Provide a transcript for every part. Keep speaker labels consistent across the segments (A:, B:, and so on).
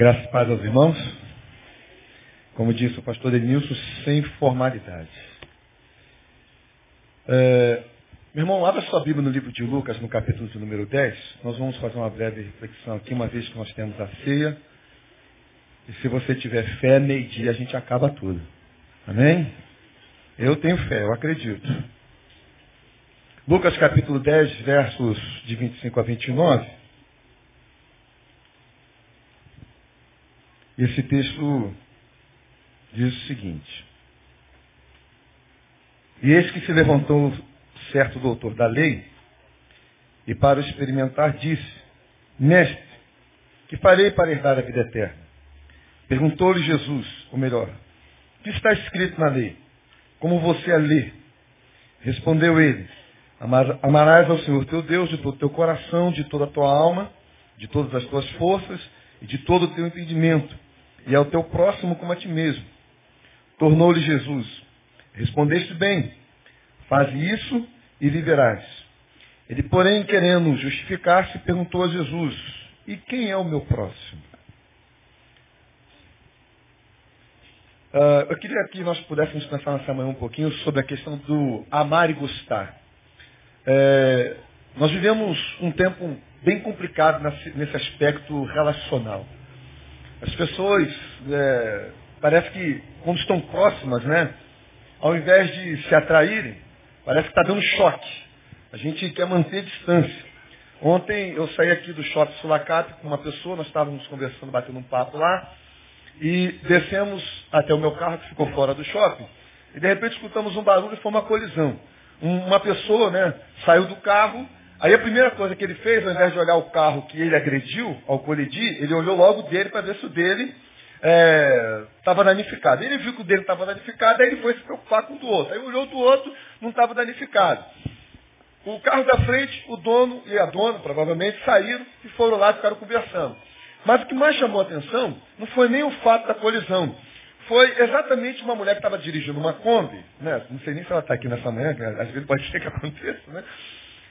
A: Graças a Deus aos irmãos. Como disse o pastor Denilson, sem formalidade. É, meu irmão, abra sua Bíblia no livro de Lucas, no capítulo de número 10. Nós vamos fazer uma breve reflexão aqui, uma vez que nós temos a ceia. E se você tiver fé, meio-dia a gente acaba tudo. Amém? Eu tenho fé, eu acredito. Lucas capítulo 10, versos de 25 a 29. Esse texto diz o seguinte. E eis que se levantou certo doutor da lei, e para o experimentar disse, Mestre, que farei para herdar a vida eterna? Perguntou-lhe Jesus, ou melhor, o que está escrito na lei? Como você a lê? Respondeu ele, amarás ao Senhor teu Deus de todo o teu coração, de toda a tua alma, de todas as tuas forças e de todo o teu entendimento e ao teu próximo como a ti mesmo. Tornou-lhe Jesus, respondeste bem, faz isso e viverás. Ele, porém, querendo justificar-se, perguntou a Jesus, e quem é o meu próximo? Uh, eu queria que nós pudéssemos pensar nessa manhã um pouquinho sobre a questão do amar e gostar. É, nós vivemos um tempo bem complicado nesse aspecto relacional. As pessoas, é, parece que quando estão próximas, né, ao invés de se atraírem, parece que está dando choque. A gente quer manter distância. Ontem eu saí aqui do shopping Sulacap com uma pessoa, nós estávamos conversando, batendo um papo lá, e descemos até o meu carro que ficou fora do shopping, e de repente escutamos um barulho e foi uma colisão. Uma pessoa, né, saiu do carro Aí a primeira coisa que ele fez, ao invés de olhar o carro que ele agrediu ao colidir, ele olhou logo dele para ver se o dele estava é, danificado. Ele viu que o dele estava danificado, aí ele foi se preocupar com o do outro. Aí olhou do outro, não estava danificado. O carro da frente, o dono e a dona, provavelmente, saíram e foram lá e ficaram conversando. Mas o que mais chamou a atenção não foi nem o fato da colisão. Foi exatamente uma mulher que estava dirigindo uma Kombi, né? não sei nem se ela está aqui nessa manhã, às vezes pode ser que aconteça, né?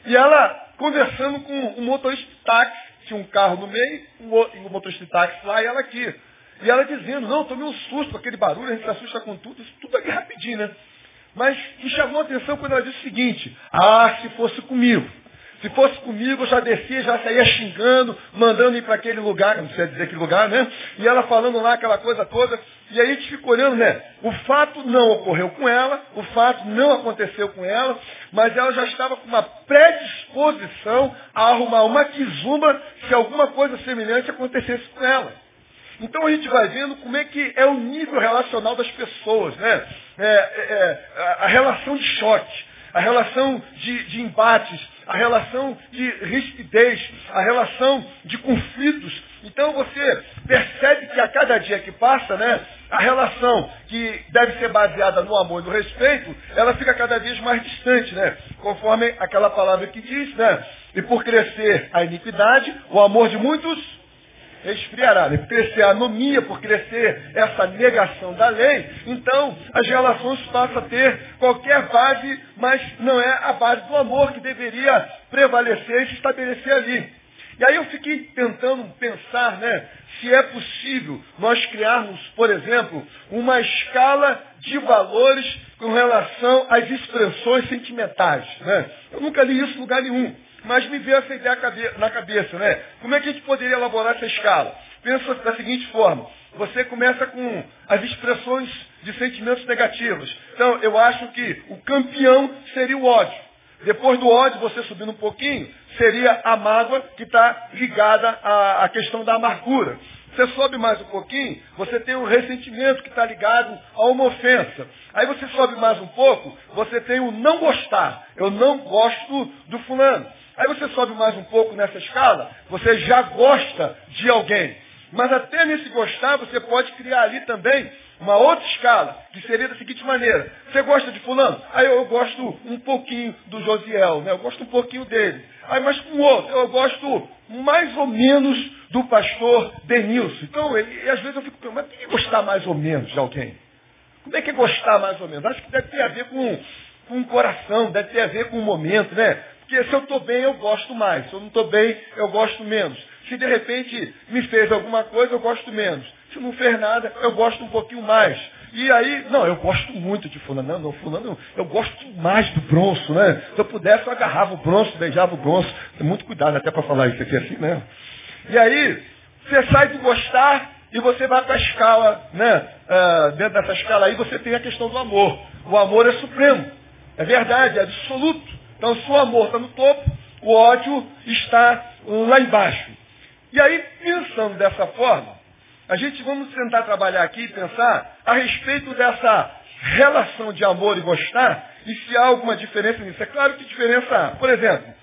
A: E ela conversando com um motorista de táxi, tinha um carro no meio, o motorista de táxi lá e ela aqui. E ela dizendo, não, tomei um susto aquele barulho, a gente se assusta com tudo, isso tudo aqui rapidinho, né? Mas me chamou a atenção quando ela disse o seguinte, ah, se fosse comigo. Se fosse comigo, eu já descia, já saía xingando, mandando ir para aquele lugar, não sei dizer que lugar, né? E ela falando lá aquela coisa toda. E aí a gente fica olhando, né? O fato não ocorreu com ela, o fato não aconteceu com ela, mas ela já estava com uma predisposição a arrumar uma quizumba se alguma coisa semelhante acontecesse com ela. Então a gente vai vendo como é que é o nível relacional das pessoas, né? É, é, é a relação de choque, a relação de, de embates, a relação de rispidez, a relação de conflitos. Então você percebe que a cada dia que passa, né, a relação que deve ser baseada no amor e no respeito, ela fica cada vez mais distante, né? Conforme aquela palavra que diz, né? E por crescer a iniquidade, o amor de muitos esfriará. Crescer a anomia, por crescer essa negação da lei, então as relações passam a ter qualquer base, mas não é a base do amor que deveria prevalecer e se estabelecer ali. E aí eu fiquei tentando pensar, né, se é possível nós criarmos, por exemplo, uma escala de valores com relação às expressões sentimentais. Né? Eu nunca li isso em lugar nenhum. Mas me veio essa ideia na cabeça, né? Como é que a gente poderia elaborar essa escala? Pensa da seguinte forma. Você começa com as expressões de sentimentos negativos. Então, eu acho que o campeão seria o ódio. Depois do ódio, você subindo um pouquinho, seria a mágoa que está ligada à, à questão da amargura. Você sobe mais um pouquinho, você tem o ressentimento que está ligado a uma ofensa. Aí você sobe mais um pouco, você tem o não gostar. Eu não gosto do fulano. Aí você sobe mais um pouco nessa escala, você já gosta de alguém. Mas até nesse gostar, você pode criar ali também uma outra escala, que seria da seguinte maneira. Você gosta de fulano? Aí eu gosto um pouquinho do Josiel, né? eu gosto um pouquinho dele. Aí, mas com outro, eu gosto mais ou menos do pastor Denilson. Então, ele, às vezes eu fico pensando, mas tem que gostar mais ou menos de alguém? Como é que é gostar mais ou menos? Acho que deve ter a ver com, com o coração, deve ter a ver com o momento, né? Porque se eu estou bem, eu gosto mais. Se eu não estou bem, eu gosto menos. Se de repente me fez alguma coisa, eu gosto menos. Se não fez nada, eu gosto um pouquinho mais. E aí, não, eu gosto muito de fulano. Não, fulano, eu gosto mais do bronço, né? Se eu pudesse, eu agarrava o bronço, beijava o bronço. Tem muito cuidado até para falar isso aqui assim, né? E aí, você sai do gostar e você vai para a escala, né? Uh, dentro dessa escala aí você tem a questão do amor. O amor é supremo. É verdade, é absoluto. Então se o amor está no topo, o ódio está lá embaixo. E aí, pensando dessa forma, a gente vamos tentar trabalhar aqui e pensar a respeito dessa relação de amor e gostar e se há alguma diferença nisso. É claro que diferença há. Por exemplo,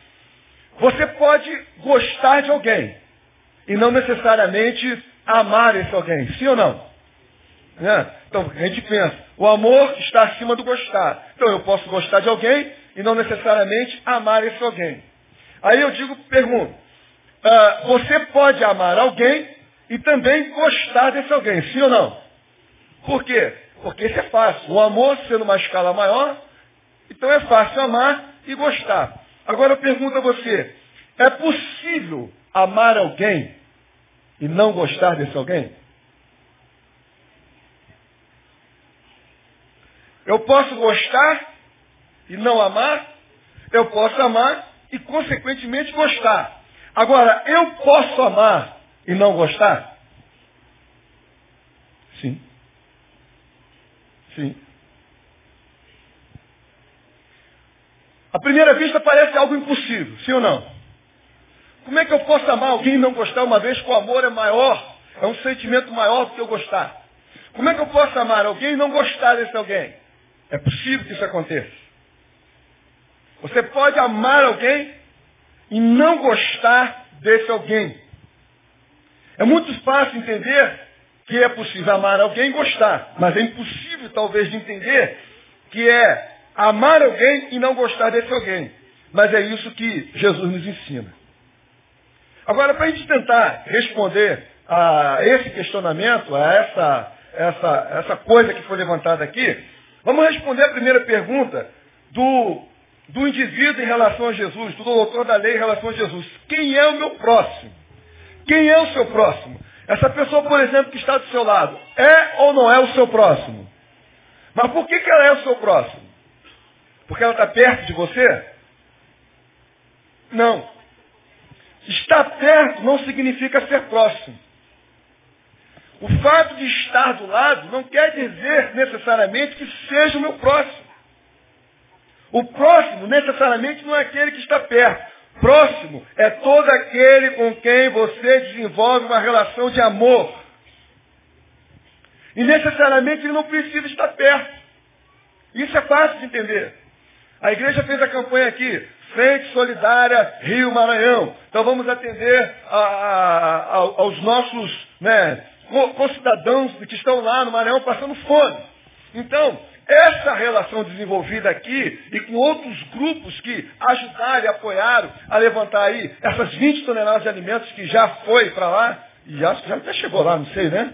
A: você pode gostar de alguém e não necessariamente amar esse alguém. Sim ou não? Né? Então, a gente pensa, o amor está acima do gostar. Então, eu posso gostar de alguém e não necessariamente amar esse alguém. Aí eu digo, pergunto, uh, você pode amar alguém e também gostar desse alguém, sim ou não? Por quê? Porque isso é fácil. O amor sendo uma escala maior, então é fácil amar e gostar. Agora eu pergunto a você, é possível amar alguém e não gostar desse alguém? Eu posso gostar e não amar, eu posso amar e consequentemente gostar. Agora, eu posso amar e não gostar? Sim. Sim. À primeira vista parece algo impossível, sim ou não? Como é que eu posso amar alguém e não gostar uma vez que o amor é maior? É um sentimento maior do que eu gostar. Como é que eu posso amar alguém e não gostar desse alguém? É possível que isso aconteça. Você pode amar alguém e não gostar desse alguém. É muito fácil entender que é possível amar alguém e gostar, mas é impossível talvez de entender que é amar alguém e não gostar desse alguém. Mas é isso que Jesus nos ensina. Agora, para a gente tentar responder a esse questionamento, a essa, essa, essa coisa que foi levantada aqui, vamos responder a primeira pergunta do, do indivíduo em relação a Jesus, do doutor da lei em relação a Jesus. Quem é o meu próximo? Quem é o seu próximo? Essa pessoa, por exemplo, que está do seu lado, é ou não é o seu próximo? Mas por que, que ela é o seu próximo? Porque ela está perto de você? Não. Estar perto não significa ser próximo. O fato de estar do lado não quer dizer necessariamente que seja o meu próximo. O próximo necessariamente não é aquele que está perto. Próximo é todo aquele com quem você desenvolve uma relação de amor. E necessariamente ele não precisa estar perto. Isso é fácil de entender. A igreja fez a campanha aqui, Frente Solidária Rio Maranhão. Então vamos atender a, a, a, aos nossos né, concidadãos que estão lá no Maranhão passando fome. Então, essa relação desenvolvida aqui e com outros grupos que ajudaram e apoiaram a levantar aí essas 20 toneladas de alimentos que já foi para lá, e já, já até chegou lá, não sei, né?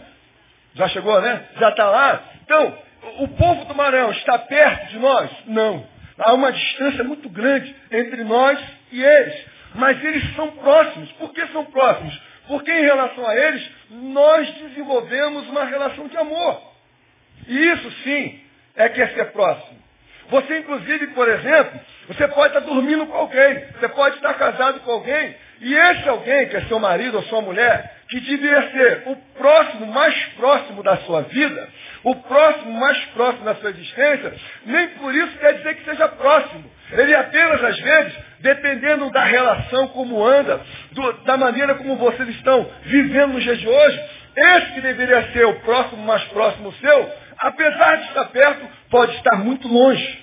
A: Já chegou, né? Já está lá. Então, o povo do Maranhão está perto de nós? Não. Há uma distância muito grande entre nós e eles. Mas eles são próximos. Por que são próximos? Porque em relação a eles, nós desenvolvemos uma relação de amor. E isso sim é que é ser próximo. Você, inclusive, por exemplo, você pode estar dormindo com alguém, você pode estar casado com alguém, e esse alguém, que é seu marido ou sua mulher, que deveria ser o próximo, mais próximo da sua vida, o próximo, mais próximo da sua existência, nem por isso quer dizer que seja próximo. Ele apenas, às vezes, dependendo da relação como anda, do, da maneira como vocês estão vivendo nos dias de hoje, esse que deveria ser o próximo, mais próximo seu, apesar de estar perto, pode estar muito longe.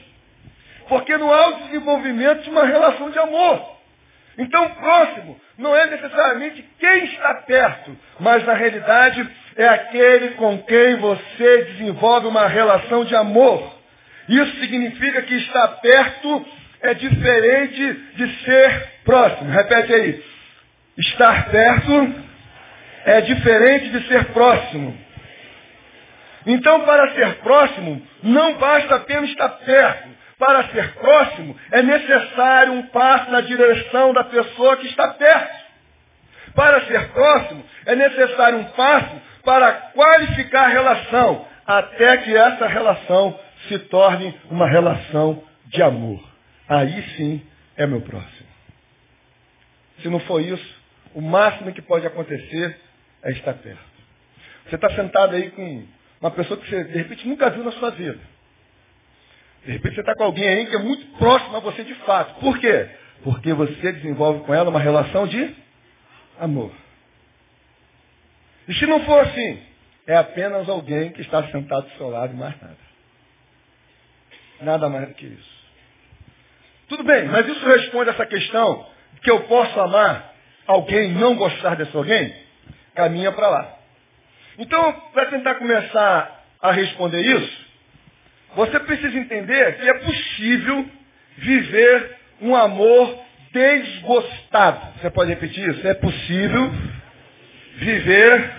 A: Porque não há o desenvolvimento de uma relação de amor. Então, próximo não é necessariamente quem está perto, mas na realidade é aquele com quem você desenvolve uma relação de amor. Isso significa que estar perto é diferente de ser próximo. Repete aí. Estar perto é diferente de ser próximo. Então, para ser próximo, não basta apenas estar perto, Para ser próximo, é necessário um passo na direção da pessoa que está perto. Para ser próximo, é necessário um passo para qualificar a relação, até que essa relação se torne uma relação de amor. Aí sim é meu próximo. Se não for isso, o máximo que pode acontecer é estar perto. Você está sentado aí com uma pessoa que você, de repente, nunca viu na sua vida. De repente você está com alguém aí que é muito próximo a você de fato. Por quê? Porque você desenvolve com ela uma relação de amor. E se não for assim, é apenas alguém que está sentado do seu lado e mais nada. Nada mais do que isso. Tudo bem, mas isso responde essa questão de que eu posso amar alguém e não gostar desse alguém? Caminha para lá. Então, para tentar começar a responder isso, você precisa entender que é possível viver um amor desgostado. Você pode repetir isso? É possível viver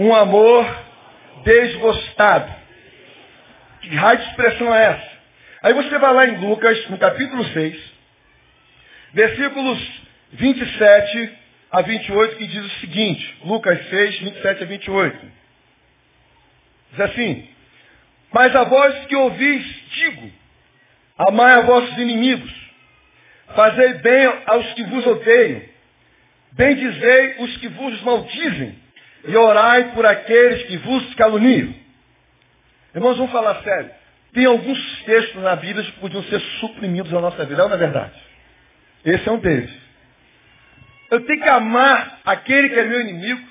A: um amor desgostado. Que raio de expressão é essa? Aí você vai lá em Lucas, no capítulo 6, versículos 27 a 28, que diz o seguinte, Lucas 6, 27 a 28. Diz assim, mas a voz que ouvis, digo, amai a vossos inimigos, fazei bem aos que vos odeiam, bendizei os que vos maldizem, e orai por aqueles que vos caluniam. Irmãos, vamos falar sério. Tem alguns textos na Bíblia que podiam ser suprimidos na nossa vida, não é verdade? Esse é um deles. Eu tenho que amar aquele que é meu inimigo.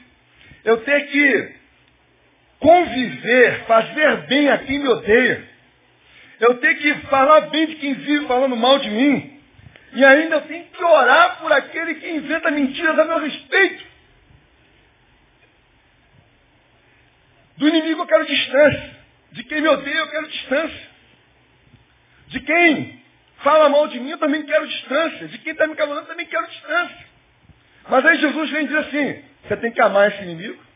A: Eu tenho que conviver, fazer bem a quem me odeia. Eu tenho que falar bem de quem vive falando mal de mim. E ainda eu tenho que orar por aquele que inventa mentiras a meu respeito. Do inimigo eu quero distância. De quem me odeia eu quero distância. De quem fala mal de mim eu também quero distância. De quem está me calando eu também quero distância. Mas aí Jesus vem dizer assim, você tem que amar esse inimigo.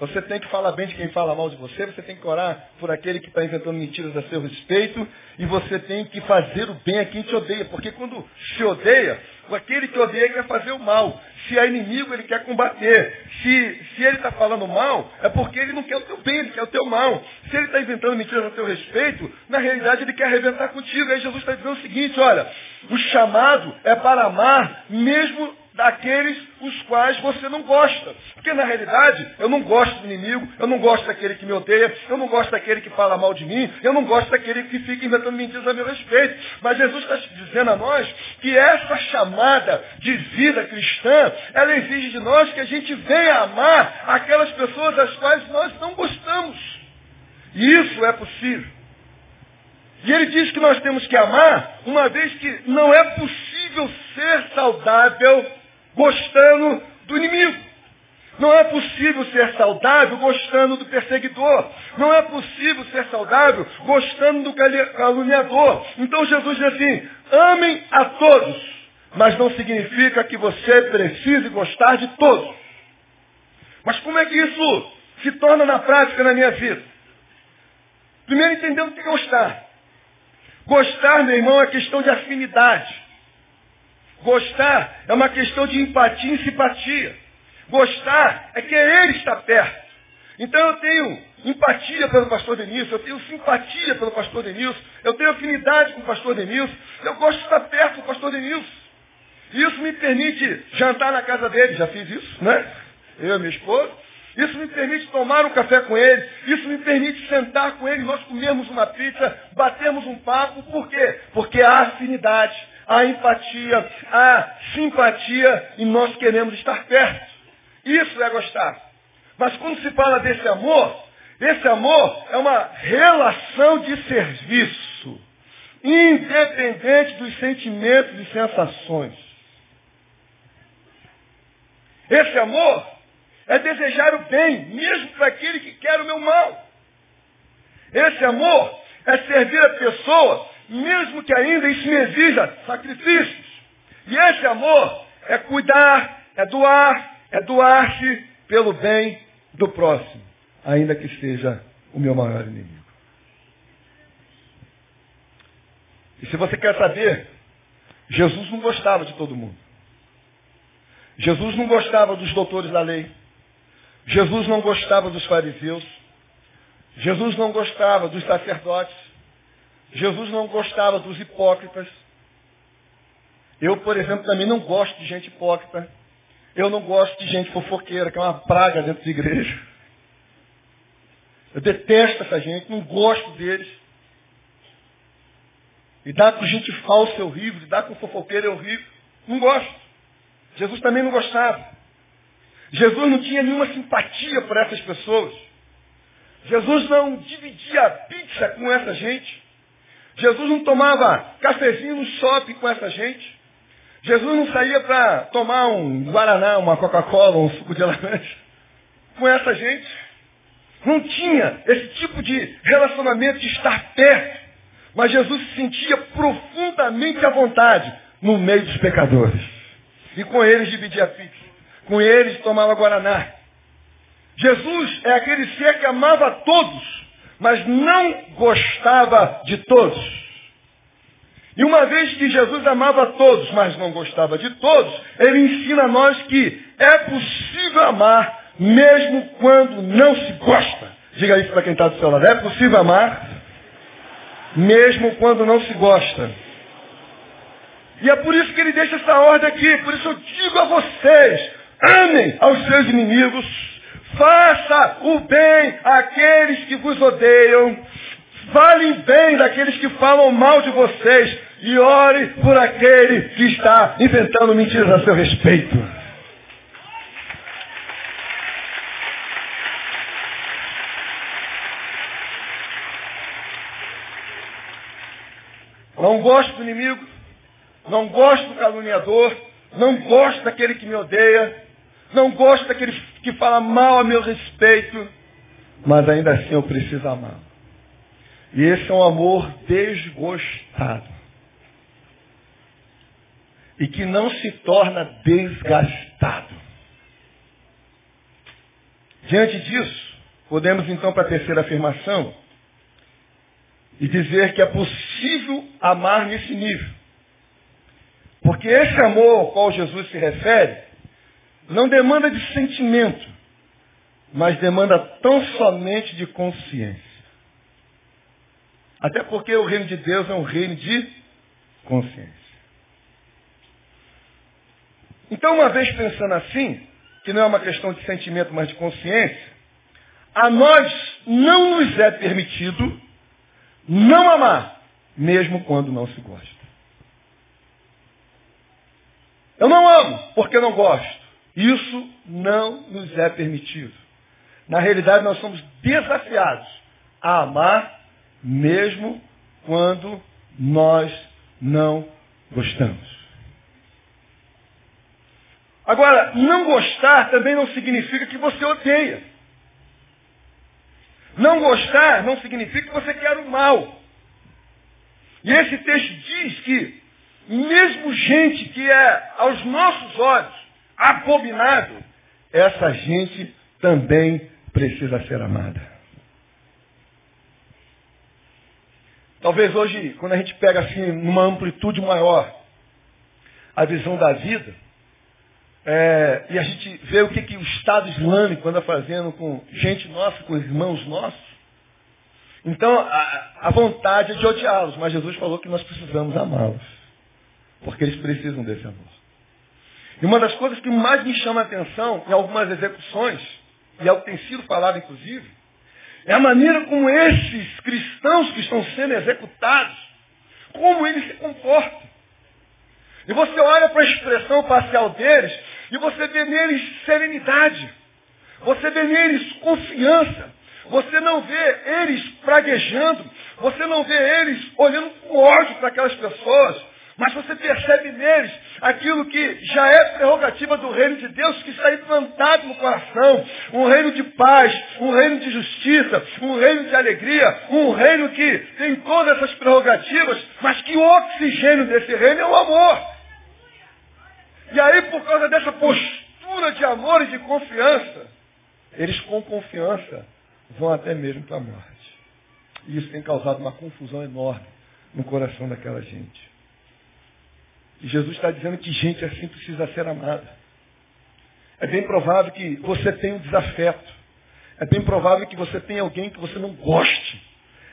A: Você tem que falar bem de quem fala mal de você, você tem que orar por aquele que está inventando mentiras a seu respeito, e você tem que fazer o bem a quem te odeia, porque quando se odeia, aquele que odeia quer fazer o mal. Se é inimigo, ele quer combater. Se, se ele está falando mal, é porque ele não quer o teu bem, ele quer o teu mal. Se ele está inventando mentiras a teu respeito, na realidade ele quer arrebentar contigo. Aí Jesus está dizendo o seguinte, olha, o chamado é para amar mesmo daqueles os quais você não gosta. Porque na realidade, eu não gosto do inimigo, eu não gosto daquele que me odeia, eu não gosto daquele que fala mal de mim, eu não gosto daquele que fica inventando mentiras a meu respeito. Mas Jesus está dizendo a nós que essa chamada de vida cristã, ela exige de nós que a gente venha amar aquelas pessoas das quais nós não gostamos. E isso é possível. E ele diz que nós temos que amar, uma vez que não é possível ser saudável gostando do inimigo. Não é possível ser saudável gostando do perseguidor. Não é possível ser saudável gostando do caluniador. Então Jesus diz assim, amem a todos, mas não significa que você precise gostar de todos. Mas como é que isso se torna na prática na minha vida? Primeiro entendendo o que é gostar. Gostar, meu irmão, é questão de afinidade. Gostar é uma questão de empatia e simpatia. Gostar é que ele está perto. Então eu tenho empatia pelo pastor Denilson, eu tenho simpatia pelo pastor Denilson, eu tenho afinidade com o pastor Denilson, eu gosto de estar perto do pastor Denilson. Isso me permite jantar na casa dele, já fiz isso, né? Eu e minha esposa. Isso me permite tomar um café com ele. Isso me permite sentar com ele, nós comermos uma pizza, batermos um papo. Por quê? Porque há afinidade há empatia, há simpatia e nós queremos estar perto. Isso é gostar. Mas quando se fala desse amor, esse amor é uma relação de serviço, independente dos sentimentos e sensações. Esse amor é desejar o bem, mesmo para aquele que quer o meu mal. Esse amor é servir a pessoa mesmo que ainda isso me exija sacrifícios. E esse amor é cuidar, é doar, é doar-se pelo bem do próximo, ainda que seja o meu maior inimigo. E se você quer saber, Jesus não gostava de todo mundo. Jesus não gostava dos doutores da lei. Jesus não gostava dos fariseus. Jesus não gostava dos sacerdotes. Jesus não gostava dos hipócritas. Eu, por exemplo, também não gosto de gente hipócrita. Eu não gosto de gente fofoqueira, que é uma praga dentro de igreja. Eu detesto essa gente, não gosto deles. Lidar com gente falsa é horrível, lidar com fofoqueiro é horrível. Não gosto. Jesus também não gostava. Jesus não tinha nenhuma simpatia por essas pessoas. Jesus não dividia a pizza com essa gente. Jesus não tomava cafezinho no shopping com essa gente. Jesus não saía para tomar um Guaraná, uma Coca-Cola, um suco de laranja com essa gente. Não tinha esse tipo de relacionamento de estar perto. Mas Jesus se sentia profundamente à vontade no meio dos pecadores. E com eles dividia pizza. Com eles tomava Guaraná. Jesus é aquele ser que amava todos, mas não gostava de todos. E uma vez que Jesus amava todos, mas não gostava de todos, ele ensina a nós que é possível amar mesmo quando não se gosta. Diga isso para quem está do seu lado. É possível amar mesmo quando não se gosta. E é por isso que ele deixa essa ordem aqui. Por isso eu digo a vocês, amem aos seus inimigos, faça o bem àqueles que vos odeiam, falem bem daqueles que falam mal de vocês e ore por aquele que está inventando mentiras a seu respeito. Não gosto do inimigo, não gosto do caluniador, não gosto daquele que me odeia, não gosto daquele que fala mal a meu respeito, mas ainda assim eu preciso amar. E esse é um amor desgostado. E que não se torna desgastado. Diante disso, podemos então para a terceira afirmação e dizer que é possível amar nesse nível. Porque esse amor ao qual Jesus se refere não demanda de sentimento, mas demanda tão somente de consciência. Até porque o reino de Deus é um reino de consciência. Então, uma vez pensando assim, que não é uma questão de sentimento, mas de consciência, a nós não nos é permitido não amar, mesmo quando não se gosta. Eu não amo porque não gosto. Isso não nos é permitido. Na realidade, nós somos desafiados a amar mesmo quando nós não gostamos. Agora, não gostar também não significa que você odeia. Não gostar não significa que você quer o mal. E esse texto diz que mesmo gente que é aos nossos olhos abominável, essa gente também precisa ser amada. Talvez hoje, quando a gente pega assim, numa amplitude maior, a visão da vida, é, e a gente vê o que, que o Estado Islâmico anda fazendo com gente nossa, com irmãos nossos. Então, a, a vontade é de odiá-los, mas Jesus falou que nós precisamos amá-los. Porque eles precisam desse amor. E uma das coisas que mais me chama a atenção em algumas execuções, e é o que tem sido falado inclusive, é a maneira como esses cristãos que estão sendo executados, como eles se comportam. E você olha para a expressão parcial deles e você vê neles serenidade. Você vê neles confiança. Você não vê eles praguejando. Você não vê eles olhando com ódio para aquelas pessoas. Mas você percebe neles aquilo que já é prerrogativa do reino de Deus que está implantado no coração. Um reino de paz, um reino de justiça, um reino de alegria, um reino que tem todas essas prerrogativas, mas que o oxigênio desse reino é o amor. E aí, por causa dessa postura de amor e de confiança, eles com confiança vão até mesmo para a morte. E isso tem causado uma confusão enorme no coração daquela gente. Jesus está dizendo que gente assim precisa ser amada. É bem provável que você tenha um desafeto. É bem provável que você tenha alguém que você não goste.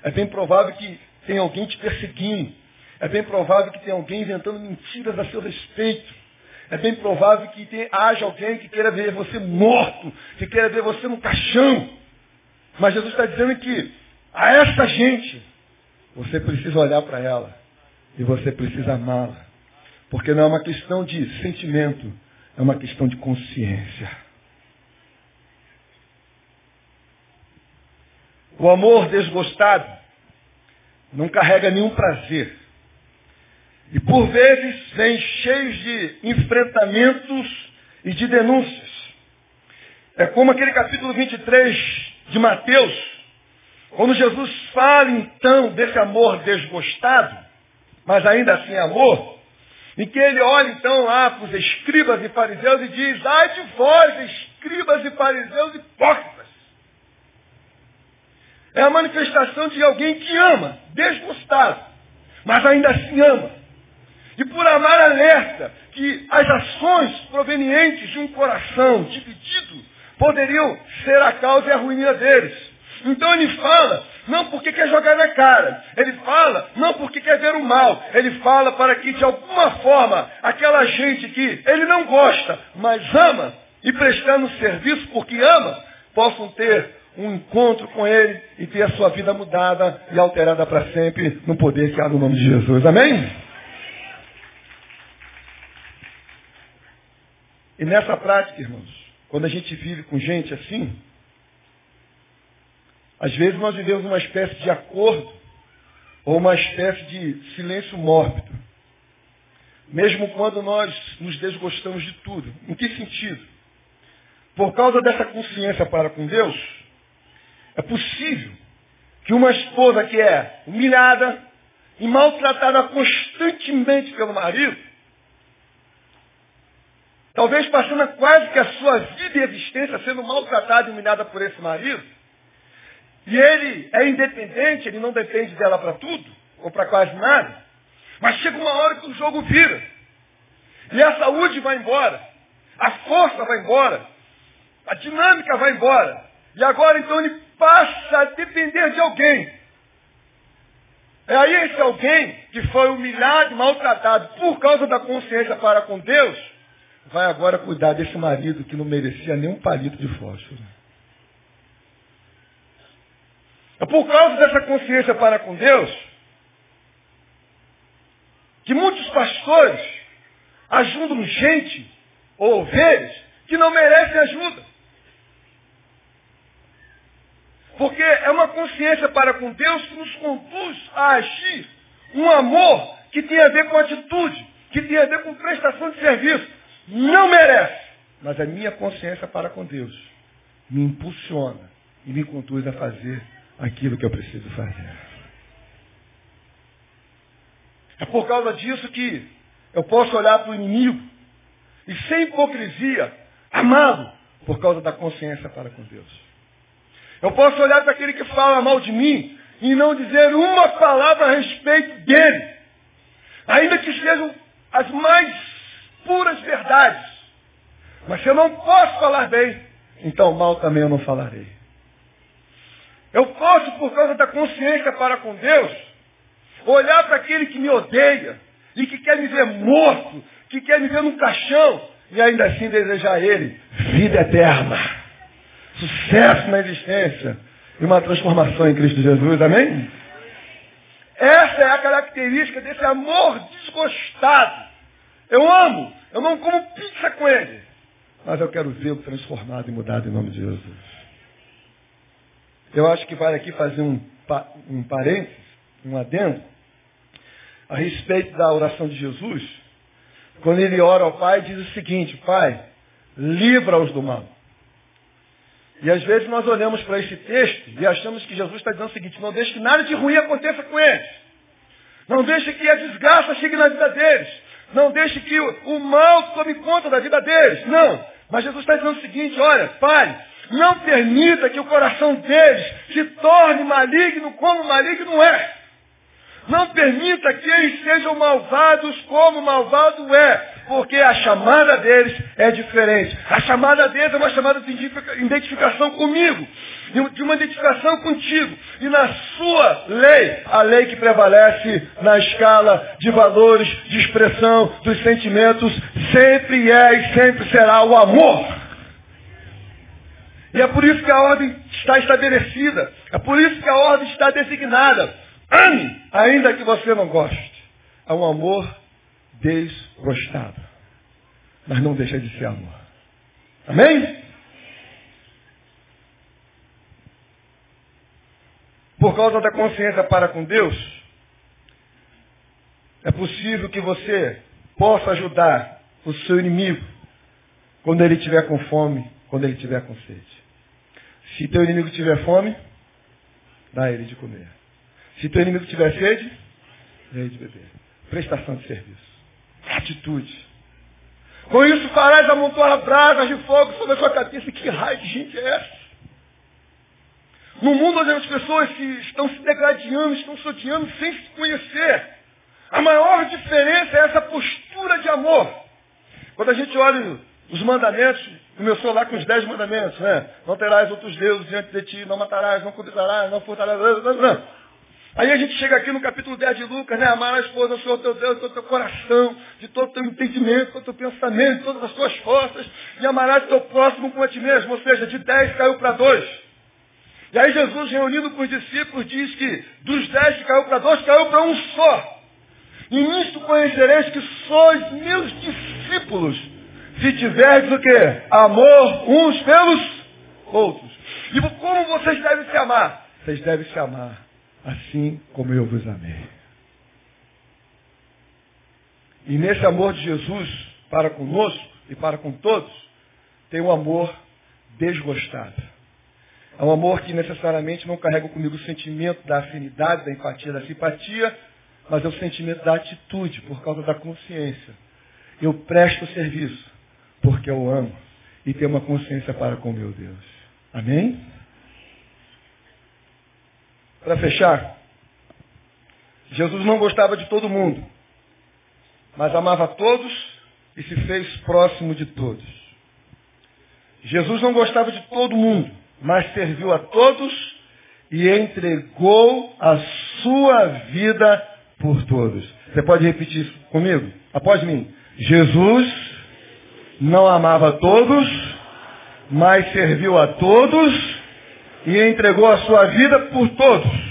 A: É bem provável que tenha alguém te perseguindo. É bem provável que tenha alguém inventando mentiras a seu respeito. É bem provável que tenha, haja alguém que queira ver você morto, que queira ver você no caixão. Mas Jesus está dizendo que a essa gente, você precisa olhar para ela e você precisa amá-la. Porque não é uma questão de sentimento, é uma questão de consciência. O amor desgostado não carrega nenhum prazer. E por vezes vem cheio de enfrentamentos e de denúncias. É como aquele capítulo 23 de Mateus, quando Jesus fala então desse amor desgostado, mas ainda assim amor, em que ele olha então lá para os escribas e fariseus e diz, ai de vós, escribas e fariseus hipócritas. É a manifestação de alguém que ama, desgostado, mas ainda assim ama. E por amar alerta que as ações provenientes de um coração dividido poderiam ser a causa e a ruína deles. Então ele fala, não porque quer jogar na cara. Ele fala, não porque quer ver o mal. Ele fala para que, de alguma forma, aquela gente que ele não gosta, mas ama, e prestando serviço porque ama, possam ter um encontro com ele e ter a sua vida mudada e alterada para sempre no poder que há no nome de Jesus. Amém? E nessa prática, irmãos, quando a gente vive com gente assim, às vezes nós vivemos uma espécie de acordo ou uma espécie de silêncio mórbido. Mesmo quando nós nos desgostamos de tudo. Em que sentido? Por causa dessa consciência para com Deus, é possível que uma esposa que é humilhada e maltratada constantemente pelo marido, Talvez passando quase que a sua vida e existência sendo maltratada e humilhada por esse marido. E ele é independente, ele não depende dela para tudo, ou para quase nada. Mas chega uma hora que o jogo vira. E a saúde vai embora. A força vai embora. A dinâmica vai embora. E agora então ele passa a depender de alguém. É aí esse alguém que foi humilhado, maltratado por causa da consciência para com Deus, vai agora cuidar desse marido que não merecia nem um palito de fósforo. É por causa dessa consciência para com Deus que muitos pastores ajudam gente ou ovelhas que não merecem ajuda. Porque é uma consciência para com Deus que nos conduz a agir um amor que tem a ver com atitude, que tem a ver com prestação de serviço, não merece. Mas a minha consciência para com Deus me impulsiona e me conduz a fazer aquilo que eu preciso fazer. É por causa disso que eu posso olhar para o inimigo e sem hipocrisia amá-lo por causa da consciência para com Deus. Eu posso olhar para aquele que fala mal de mim e não dizer uma palavra a respeito dele. Ainda que sejam as mais puras verdades. Mas se eu não posso falar bem, então mal também eu não falarei. Eu posso, por causa da consciência para com Deus, olhar para aquele que me odeia e que quer me ver morto, que quer me ver num caixão, e ainda assim desejar ele vida eterna, sucesso na existência e uma transformação em Cristo Jesus. Amém? Essa é a característica desse amor desgostado. Eu amo, eu não como pizza com ele. Mas eu quero vê-lo transformado e mudado em nome de Jesus. Eu acho que vale aqui fazer um, um parênteses, um adendo, a respeito da oração de Jesus, quando ele ora ao Pai, diz o seguinte, Pai, livra-os do mal. E às vezes nós olhamos para esse texto e achamos que Jesus está dizendo o seguinte, não deixe que nada de ruim aconteça com eles. Não deixe que a desgraça chegue na vida deles. Não deixe que o, mal tome conta da vida deles. Não. Mas Jesus está dizendo o seguinte, olha, Pai, não permita que o coração deles se torne maligno como maligno é. Não permita que eles sejam malvados como malvado é, porque a chamada deles é diferente. A chamada deles é uma chamada de identificação comigo, de uma identificação contigo. E na sua lei, a lei que prevalece na escala de valores, de expressão, dos sentimentos, sempre é e sempre será o amor. E é por isso que a ordem está estabelecida. É por isso que a ordem está designada. Ame, ainda que você não goste. É um amor desgostado. Mas não deixa de ser amor. Amém? Por causa da consciência para com Deus, é possível que você possa ajudar o seu inimigo quando ele estiver com fome, quando ele estiver com sede. Se teu inimigo tiver fome, dá a ele de comer. Se teu inimigo tiver sede, dê de beber. Prestação de serviço. Atitude. Com isso farás amontoar brasas de fogo sobre a sua cabeça. Que raio de gente é essa? No mundo onde as pessoas se, estão se degradando, estão se odiando sem se conhecer. A maior diferença é essa postura de amor. Quando a gente olha os mandamentos, começou lá com os dez mandamentos, né? Não terás outros deuses diante de ti, não matarás, não cobiçarás, não furtarás. Aí a gente chega aqui no capítulo 10 de Lucas, né? Amar a esposa do Senhor teu Deus, de todo teu coração, de todo o teu entendimento, de todo o teu pensamento, de todas as tuas forças, e amarás teu próximo como a ti mesmo. Ou seja, de 10 caiu para 2. E aí Jesus, reunido com os discípulos, diz que dos 10 que caiu para 2, caiu para um só. E nisto conhecereis que sois meus discípulos, se tiverdes o quê? Amor uns pelos outros. E como vocês devem se amar? Vocês devem se amar assim como eu vos amei. E nesse amor de Jesus para conosco e para com todos, tem um amor desgostado. É um amor que necessariamente não carrega comigo o sentimento da afinidade, da empatia, da simpatia, mas é o sentimento da atitude, por causa da consciência. Eu presto serviço porque eu amo e tenho uma consciência para com meu Deus. Amém? Para fechar, Jesus não gostava de todo mundo, mas amava todos e se fez próximo de todos. Jesus não gostava de todo mundo, mas serviu a todos e entregou a sua vida por todos. Você pode repetir isso comigo? Após mim. Jesus não amava todos, mas serviu a todos e entregou a sua vida por todos.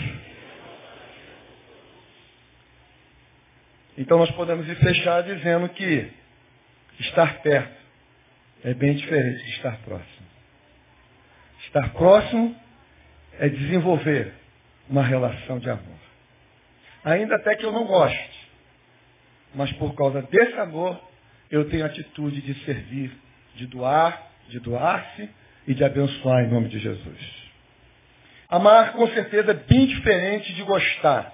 A: Então nós podemos ir fechar dizendo que estar perto é bem diferente de estar próximo. Estar próximo é desenvolver uma relação de amor. Ainda até que eu não goste. Mas por causa desse amor, eu tenho a atitude de servir, de doar, de doar-se e de abençoar em nome de Jesus. Amar, com certeza, é bem diferente de gostar.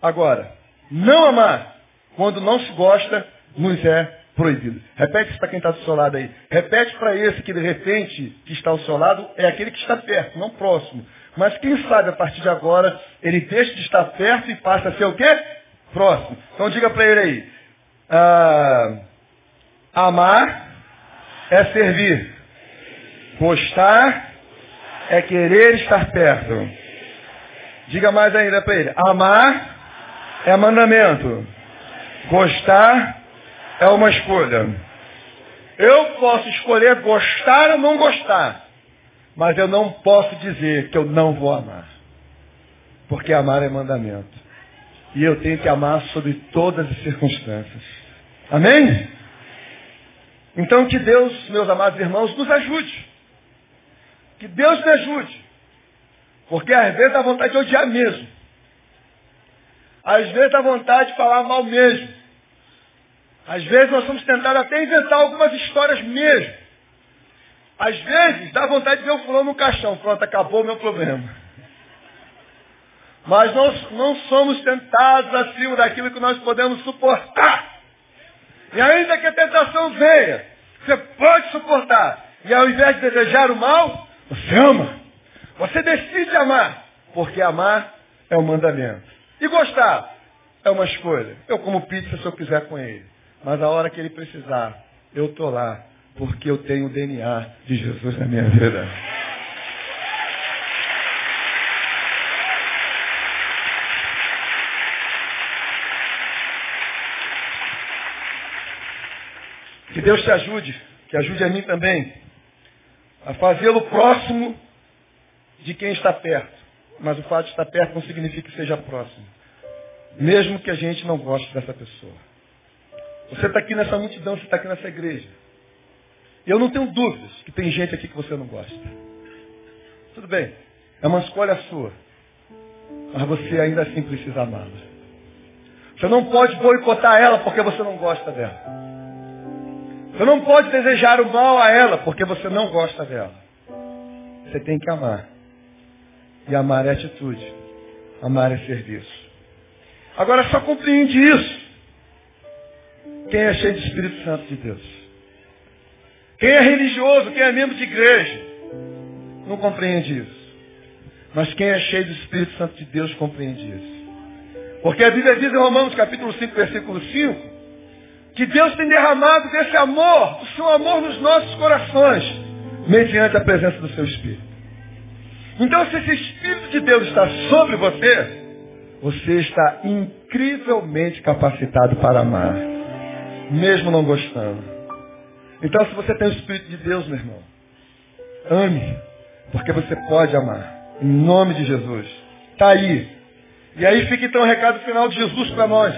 A: Agora, não amar, quando não se gosta, nos é proibido. Repete isso para quem está do seu lado aí. Repete para esse que de repente que está ao seu lado é aquele que está perto, não próximo. Mas quem sabe a partir de agora ele deixa de estar perto e passa a ser o quê? Próximo. Então diga para ele aí. Ah, amar é servir. Gostar é querer estar perto. Diga mais ainda para ele. Amar é mandamento. Gostar é uma escolha. Eu posso escolher gostar ou não gostar. Mas eu não posso dizer que eu não vou amar. Porque amar é mandamento. E eu tenho que amar sob todas as circunstâncias. Amém? Então que Deus, meus amados irmãos, nos ajude que Deus me ajude. Porque às vezes dá vontade de odiar mesmo. Às vezes dá vontade de falar mal mesmo. Às vezes nós somos tentados até inventar algumas histórias mesmo. Às vezes dá vontade de ver o fulano no caixão. Pronto, acabou o meu problema. Mas nós não somos tentados acima daquilo que nós podemos suportar. E ainda que a tentação venha, você pode suportar. E ao invés de desejar o mal, você ama. Você decide amar. Porque amar é o mandamento. E gostar é uma escolha. Eu como pizza se eu quiser com ele. Mas a hora que ele precisar, eu estou lá, porque eu tenho o DNA de Jesus na minha vida. Que Deus te ajude, que ajude a mim também, a fazê-lo próximo de quem está perto. Mas o fato de estar perto não significa que seja próximo. Mesmo que a gente não goste dessa pessoa. Você está aqui nessa multidão, você está aqui nessa igreja. Eu não tenho dúvidas que tem gente aqui que você não gosta. Tudo bem, é uma escolha sua. Mas você ainda assim precisa amá-la. Você não pode boicotar ela porque você não gosta dela. Você não pode desejar o mal a ela porque você não gosta dela. Você tem que amar. E amar é atitude. Amar é serviço. Agora só compreende isso. Quem é cheio de Espírito Santo de Deus. Quem é religioso, quem é membro de igreja, não compreende isso. Mas quem é cheio do Espírito Santo de Deus compreende isso. Porque a Bíblia diz em Romanos capítulo 5, versículo 5, que Deus tem derramado desse amor, o seu amor nos nossos corações, mediante a presença do seu Espírito. Então, se esse Espírito de Deus está sobre você, você está incrivelmente capacitado para amar, mesmo não gostando. Então, se você tem o Espírito de Deus, meu irmão, ame, porque você pode amar, em nome de Jesus. Está aí. E aí fica então o recado final de Jesus para nós.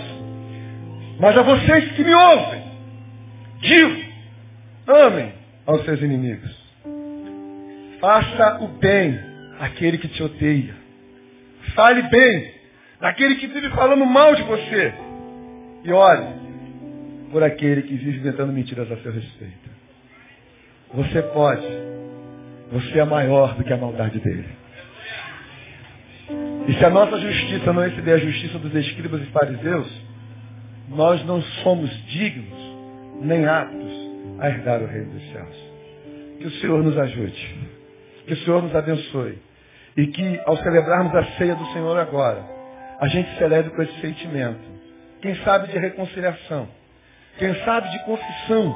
A: Mas a vocês que me ouvem, digo, amem aos seus inimigos. Faça o bem àquele que te odeia. Fale bem daquele que vive falando mal de você. E olhe por aquele que vive inventando mentiras a seu respeito. Você pode. Você é maior do que a maldade dele. E se a nossa justiça não exceder a justiça dos escribas e fariseus, nós não somos dignos nem aptos a herdar o reino dos céus. Que o Senhor nos ajude. Que o Senhor nos abençoe. E que ao celebrarmos a ceia do Senhor agora, a gente celebre com esse sentimento. Quem sabe de reconciliação. Quem sabe de confissão.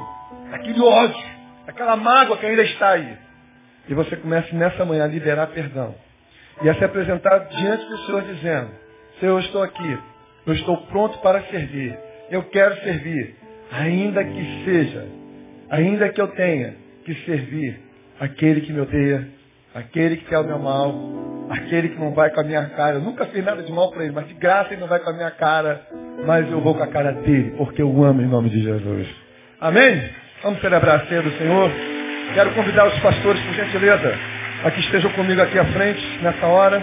A: Aquele ódio. Aquela mágoa que ainda está aí. E você comece nessa manhã a liberar perdão. E a se apresentar diante do Senhor dizendo, Senhor, eu estou aqui eu estou pronto para servir. Eu quero servir. Ainda que seja, ainda que eu tenha que servir aquele que me odeia, aquele que quer o meu mal, aquele que não vai com a minha cara. Eu nunca fiz nada de mal para ele, mas de graça ele não vai com a minha cara, mas eu vou com a cara dele, porque eu amo em nome de Jesus. Amém? Vamos celebrar a ceia do Senhor. Quero convidar os pastores, por gentileza, a que estejam comigo aqui à frente, nessa hora.